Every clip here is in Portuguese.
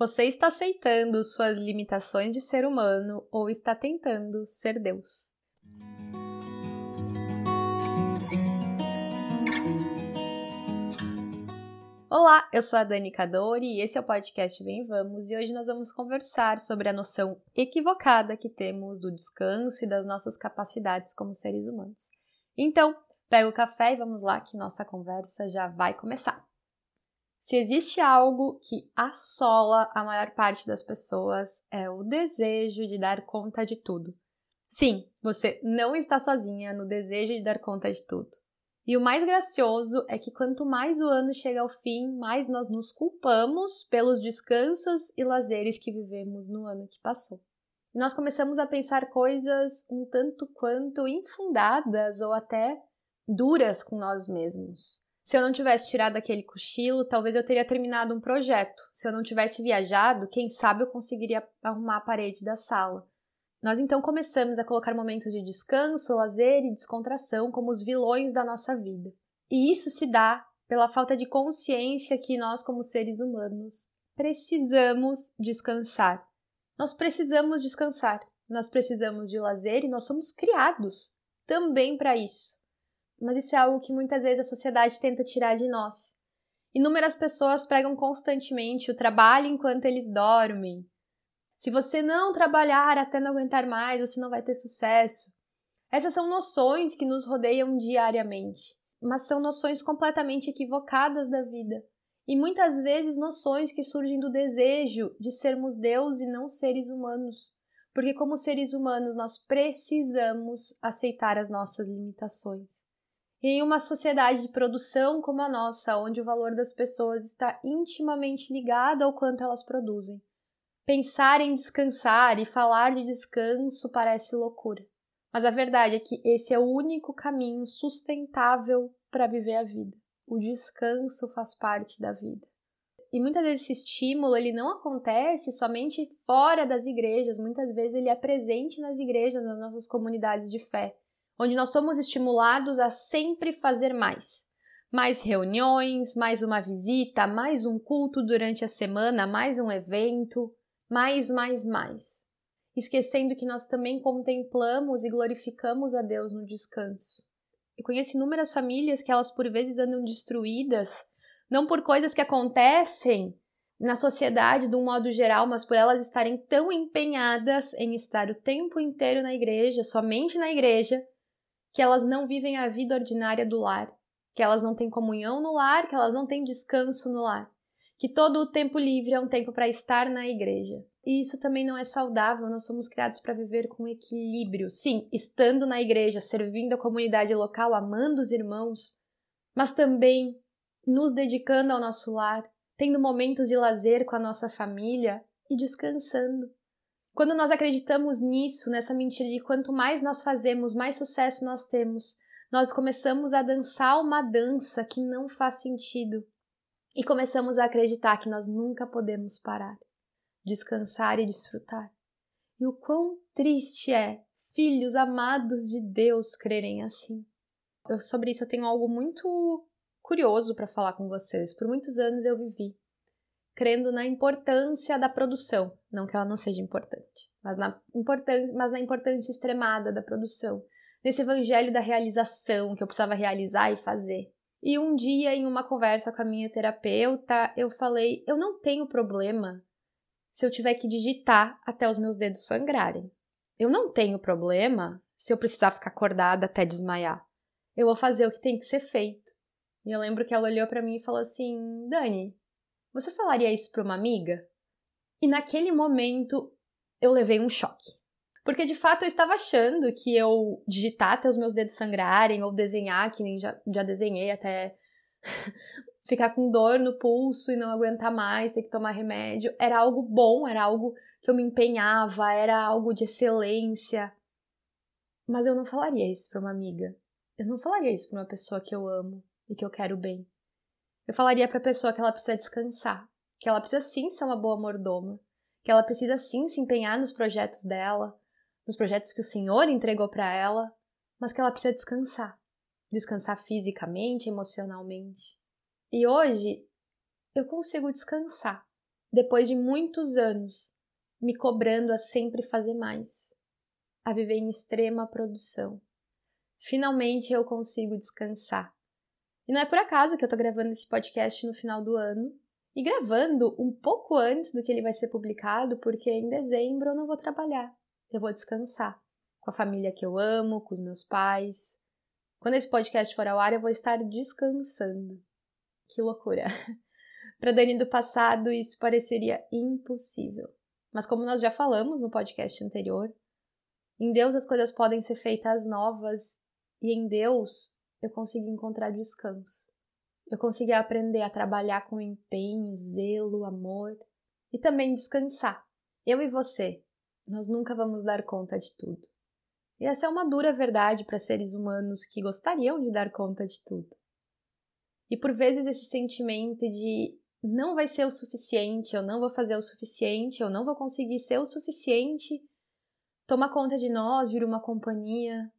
Você está aceitando suas limitações de ser humano ou está tentando ser Deus? Olá, eu sou a Dani Cadori e esse é o podcast Vem Vamos e hoje nós vamos conversar sobre a noção equivocada que temos do descanso e das nossas capacidades como seres humanos. Então, pega o café e vamos lá que nossa conversa já vai começar. Se existe algo que assola a maior parte das pessoas é o desejo de dar conta de tudo. Sim, você não está sozinha no desejo de dar conta de tudo. E o mais gracioso é que quanto mais o ano chega ao fim, mais nós nos culpamos pelos descansos e lazeres que vivemos no ano que passou. Nós começamos a pensar coisas um tanto quanto infundadas ou até duras com nós mesmos. Se eu não tivesse tirado aquele cochilo, talvez eu teria terminado um projeto. Se eu não tivesse viajado, quem sabe eu conseguiria arrumar a parede da sala. Nós então começamos a colocar momentos de descanso, lazer e descontração como os vilões da nossa vida. E isso se dá pela falta de consciência que nós, como seres humanos, precisamos descansar. Nós precisamos descansar, nós precisamos de lazer e nós somos criados também para isso mas isso é algo que muitas vezes a sociedade tenta tirar de nós. Inúmeras pessoas pregam constantemente o trabalho enquanto eles dormem. Se você não trabalhar até não aguentar mais, você não vai ter sucesso. Essas são noções que nos rodeiam diariamente, mas são noções completamente equivocadas da vida. E muitas vezes noções que surgem do desejo de sermos Deus e não seres humanos. Porque, como seres humanos, nós precisamos aceitar as nossas limitações. Em uma sociedade de produção como a nossa, onde o valor das pessoas está intimamente ligado ao quanto elas produzem, pensar em descansar e falar de descanso parece loucura. Mas a verdade é que esse é o único caminho sustentável para viver a vida. O descanso faz parte da vida. E muitas vezes esse estímulo ele não acontece somente fora das igrejas, muitas vezes ele é presente nas igrejas, nas nossas comunidades de fé onde nós somos estimulados a sempre fazer mais. Mais reuniões, mais uma visita, mais um culto durante a semana, mais um evento, mais, mais, mais. Esquecendo que nós também contemplamos e glorificamos a Deus no descanso. Eu conheço inúmeras famílias que elas por vezes andam destruídas, não por coisas que acontecem na sociedade de um modo geral, mas por elas estarem tão empenhadas em estar o tempo inteiro na igreja, somente na igreja, que elas não vivem a vida ordinária do lar, que elas não têm comunhão no lar, que elas não têm descanso no lar, que todo o tempo livre é um tempo para estar na igreja. E isso também não é saudável, nós somos criados para viver com equilíbrio. Sim, estando na igreja, servindo a comunidade local, amando os irmãos, mas também nos dedicando ao nosso lar, tendo momentos de lazer com a nossa família e descansando. Quando nós acreditamos nisso, nessa mentira de quanto mais nós fazemos, mais sucesso nós temos, nós começamos a dançar uma dança que não faz sentido e começamos a acreditar que nós nunca podemos parar, descansar e desfrutar. E o quão triste é filhos amados de Deus crerem assim. Eu, sobre isso eu tenho algo muito curioso para falar com vocês. Por muitos anos eu vivi crendo na importância da produção, não que ela não seja importante, mas na, importância, mas na importância extremada da produção, nesse evangelho da realização que eu precisava realizar e fazer. E um dia, em uma conversa com a minha terapeuta, eu falei: eu não tenho problema se eu tiver que digitar até os meus dedos sangrarem. Eu não tenho problema se eu precisar ficar acordada até desmaiar. Eu vou fazer o que tem que ser feito. E eu lembro que ela olhou para mim e falou assim: Dani, você falaria isso para uma amiga? E naquele momento eu levei um choque. Porque de fato eu estava achando que eu digitar até os meus dedos sangrarem ou desenhar, que nem já, já desenhei até ficar com dor no pulso e não aguentar mais, ter que tomar remédio, era algo bom, era algo que eu me empenhava, era algo de excelência. Mas eu não falaria isso para uma amiga. Eu não falaria isso para uma pessoa que eu amo e que eu quero bem. Eu falaria para a pessoa que ela precisa descansar, que ela precisa sim ser uma boa mordoma, que ela precisa sim se empenhar nos projetos dela, nos projetos que o Senhor entregou para ela, mas que ela precisa descansar. Descansar fisicamente, emocionalmente. E hoje eu consigo descansar. depois de muitos anos me cobrando a sempre fazer mais, a viver em extrema produção. Finalmente eu consigo descansar. E não é por acaso que eu tô gravando esse podcast no final do ano e gravando um pouco antes do que ele vai ser publicado, porque em dezembro eu não vou trabalhar, eu vou descansar com a família que eu amo, com os meus pais. Quando esse podcast for ao ar, eu vou estar descansando. Que loucura! Para Dani do passado, isso pareceria impossível. Mas como nós já falamos no podcast anterior, em Deus as coisas podem ser feitas novas e em Deus eu consegui encontrar descanso. Eu consegui aprender a trabalhar com empenho, zelo, amor e também descansar. Eu e você, nós nunca vamos dar conta de tudo. E essa é uma dura verdade para seres humanos que gostariam de dar conta de tudo. E por vezes esse sentimento de não vai ser o suficiente, eu não vou fazer o suficiente, eu não vou conseguir ser o suficiente, toma conta de nós, vira uma companhia.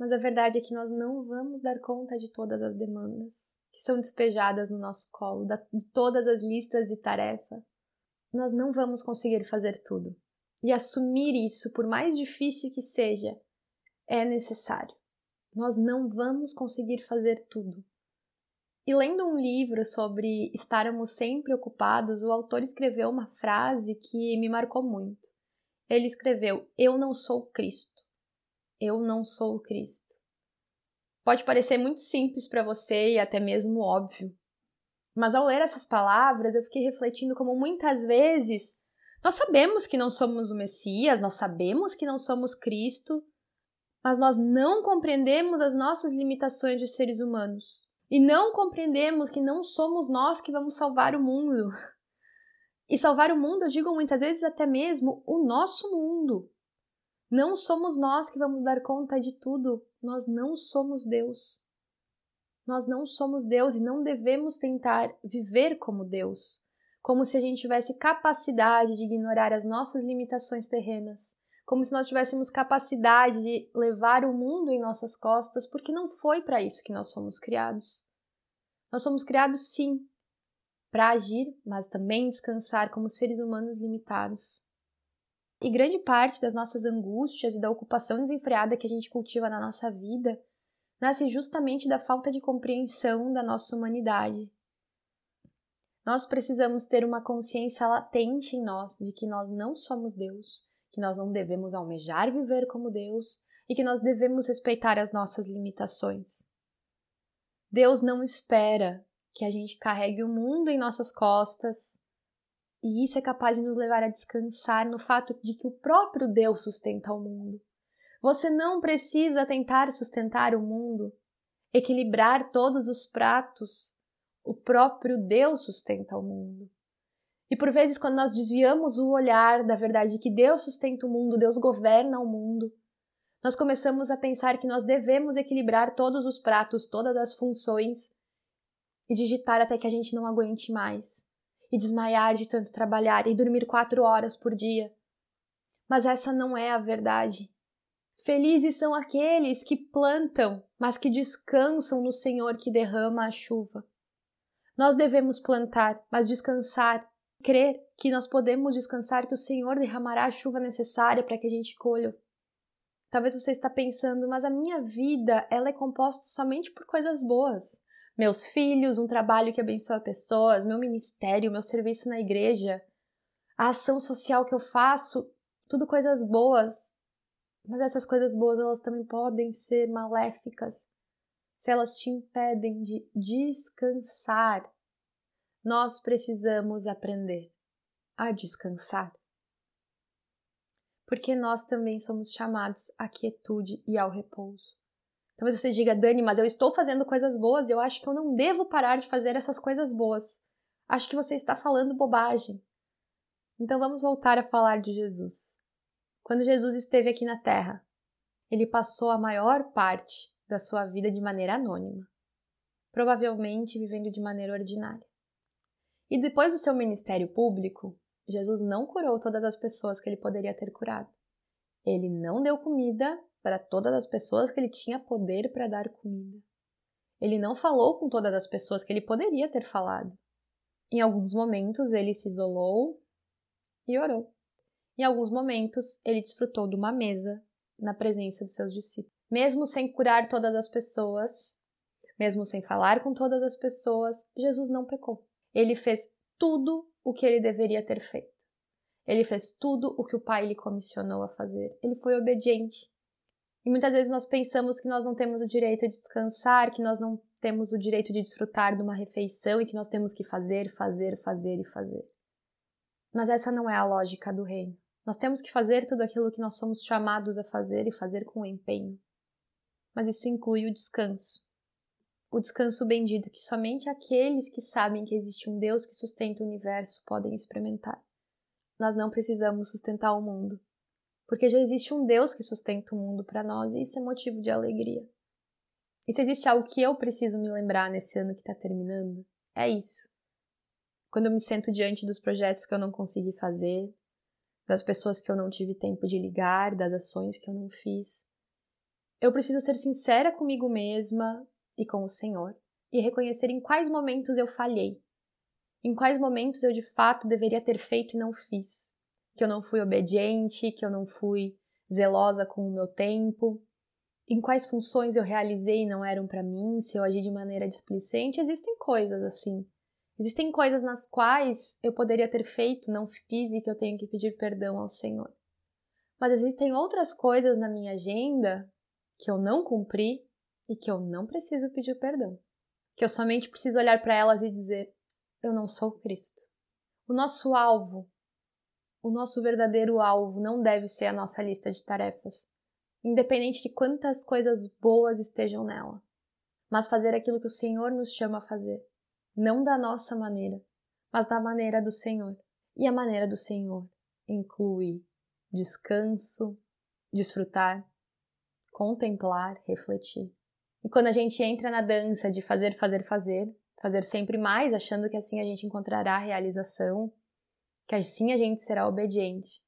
Mas a verdade é que nós não vamos dar conta de todas as demandas que são despejadas no nosso colo, de todas as listas de tarefa. Nós não vamos conseguir fazer tudo. E assumir isso, por mais difícil que seja, é necessário. Nós não vamos conseguir fazer tudo. E lendo um livro sobre estarmos sempre ocupados, o autor escreveu uma frase que me marcou muito. Ele escreveu: Eu não sou Cristo. Eu não sou Cristo. Pode parecer muito simples para você e até mesmo óbvio. Mas ao ler essas palavras, eu fiquei refletindo como muitas vezes nós sabemos que não somos o Messias, nós sabemos que não somos Cristo, mas nós não compreendemos as nossas limitações de seres humanos. E não compreendemos que não somos nós que vamos salvar o mundo. E salvar o mundo, eu digo muitas vezes até mesmo o nosso mundo. Não somos nós que vamos dar conta de tudo. Nós não somos Deus. Nós não somos Deus e não devemos tentar viver como Deus, como se a gente tivesse capacidade de ignorar as nossas limitações terrenas, como se nós tivéssemos capacidade de levar o mundo em nossas costas, porque não foi para isso que nós fomos criados. Nós somos criados sim para agir, mas também descansar como seres humanos limitados. E grande parte das nossas angústias e da ocupação desenfreada que a gente cultiva na nossa vida nasce justamente da falta de compreensão da nossa humanidade. Nós precisamos ter uma consciência latente em nós de que nós não somos Deus, que nós não devemos almejar viver como Deus e que nós devemos respeitar as nossas limitações. Deus não espera que a gente carregue o mundo em nossas costas, e isso é capaz de nos levar a descansar no fato de que o próprio Deus sustenta o mundo. Você não precisa tentar sustentar o mundo, equilibrar todos os pratos. O próprio Deus sustenta o mundo. E por vezes, quando nós desviamos o olhar da verdade de que Deus sustenta o mundo, Deus governa o mundo, nós começamos a pensar que nós devemos equilibrar todos os pratos, todas as funções e digitar até que a gente não aguente mais, e desmaiar de tanto trabalhar e dormir quatro horas por dia. Mas essa não é a verdade. Felizes são aqueles que plantam, mas que descansam no Senhor que derrama a chuva. Nós devemos plantar, mas descansar crer que nós podemos descansar que o Senhor derramará a chuva necessária para que a gente colha. Talvez você está pensando, mas a minha vida ela é composta somente por coisas boas. Meus filhos, um trabalho que abençoa pessoas, meu ministério, meu serviço na igreja, a ação social que eu faço, tudo coisas boas. Mas essas coisas boas elas também podem ser maléficas se elas te impedem de descansar nós precisamos aprender a descansar. Porque nós também somos chamados à quietude e ao repouso. Talvez você diga, Dani, mas eu estou fazendo coisas boas e eu acho que eu não devo parar de fazer essas coisas boas. Acho que você está falando bobagem. Então vamos voltar a falar de Jesus. Quando Jesus esteve aqui na Terra, ele passou a maior parte da sua vida de maneira anônima, provavelmente vivendo de maneira ordinária. E depois do seu ministério público, Jesus não curou todas as pessoas que ele poderia ter curado. Ele não deu comida para todas as pessoas que ele tinha poder para dar comida. Ele não falou com todas as pessoas que ele poderia ter falado. Em alguns momentos ele se isolou e orou. Em alguns momentos ele desfrutou de uma mesa na presença dos seus discípulos. Mesmo sem curar todas as pessoas, mesmo sem falar com todas as pessoas, Jesus não pecou. Ele fez tudo o que ele deveria ter feito. Ele fez tudo o que o Pai lhe comissionou a fazer. Ele foi obediente. E muitas vezes nós pensamos que nós não temos o direito de descansar, que nós não temos o direito de desfrutar de uma refeição e que nós temos que fazer, fazer, fazer e fazer. Mas essa não é a lógica do reino. Nós temos que fazer tudo aquilo que nós somos chamados a fazer e fazer com empenho. Mas isso inclui o descanso. O descanso bendito que somente aqueles que sabem que existe um Deus que sustenta o universo podem experimentar. Nós não precisamos sustentar o mundo, porque já existe um Deus que sustenta o mundo para nós e isso é motivo de alegria. E se existe algo que eu preciso me lembrar nesse ano que está terminando, é isso. Quando eu me sento diante dos projetos que eu não consegui fazer, das pessoas que eu não tive tempo de ligar, das ações que eu não fiz, eu preciso ser sincera comigo mesma e com o Senhor e reconhecer em quais momentos eu falhei, em quais momentos eu de fato deveria ter feito e não fiz, que eu não fui obediente, que eu não fui zelosa com o meu tempo, em quais funções eu realizei e não eram para mim, se eu agi de maneira displicente, existem coisas assim. Existem coisas nas quais eu poderia ter feito, não fiz e que eu tenho que pedir perdão ao Senhor. Mas existem outras coisas na minha agenda que eu não cumpri e que eu não preciso pedir perdão. Que eu somente preciso olhar para elas e dizer: eu não sou Cristo. O nosso alvo, o nosso verdadeiro alvo não deve ser a nossa lista de tarefas, independente de quantas coisas boas estejam nela, mas fazer aquilo que o Senhor nos chama a fazer, não da nossa maneira, mas da maneira do Senhor. E a maneira do Senhor inclui descanso, desfrutar, contemplar, refletir. E quando a gente entra na dança de fazer, fazer, fazer, fazer sempre mais, achando que assim a gente encontrará a realização, que assim a gente será obediente,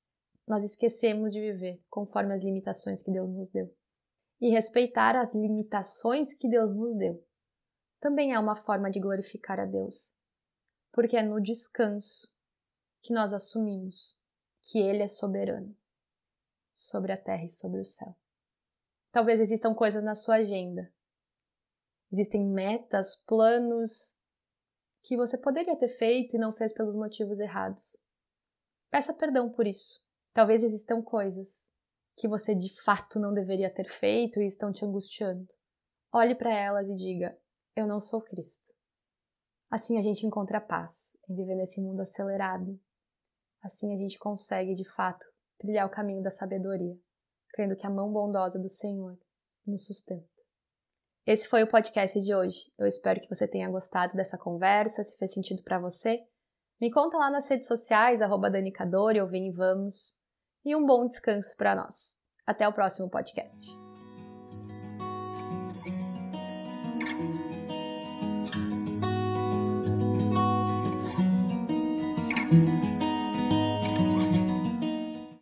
nós esquecemos de viver conforme as limitações que Deus nos deu. E respeitar as limitações que Deus nos deu também é uma forma de glorificar a Deus, porque é no descanso que nós assumimos que Ele é soberano sobre a terra e sobre o céu. Talvez existam coisas na sua agenda Existem metas, planos que você poderia ter feito e não fez pelos motivos errados. Peça perdão por isso. Talvez existam coisas que você de fato não deveria ter feito e estão te angustiando. Olhe para elas e diga: Eu não sou Cristo. Assim a gente encontra paz em viver nesse mundo acelerado. Assim a gente consegue de fato trilhar o caminho da sabedoria, crendo que a mão bondosa do Senhor nos sustenta. Esse foi o podcast de hoje. Eu espero que você tenha gostado dessa conversa, se fez sentido para você. Me conta lá nas redes sociais, arroba Danicadori ou Vem e Vamos. E um bom descanso para nós. Até o próximo podcast.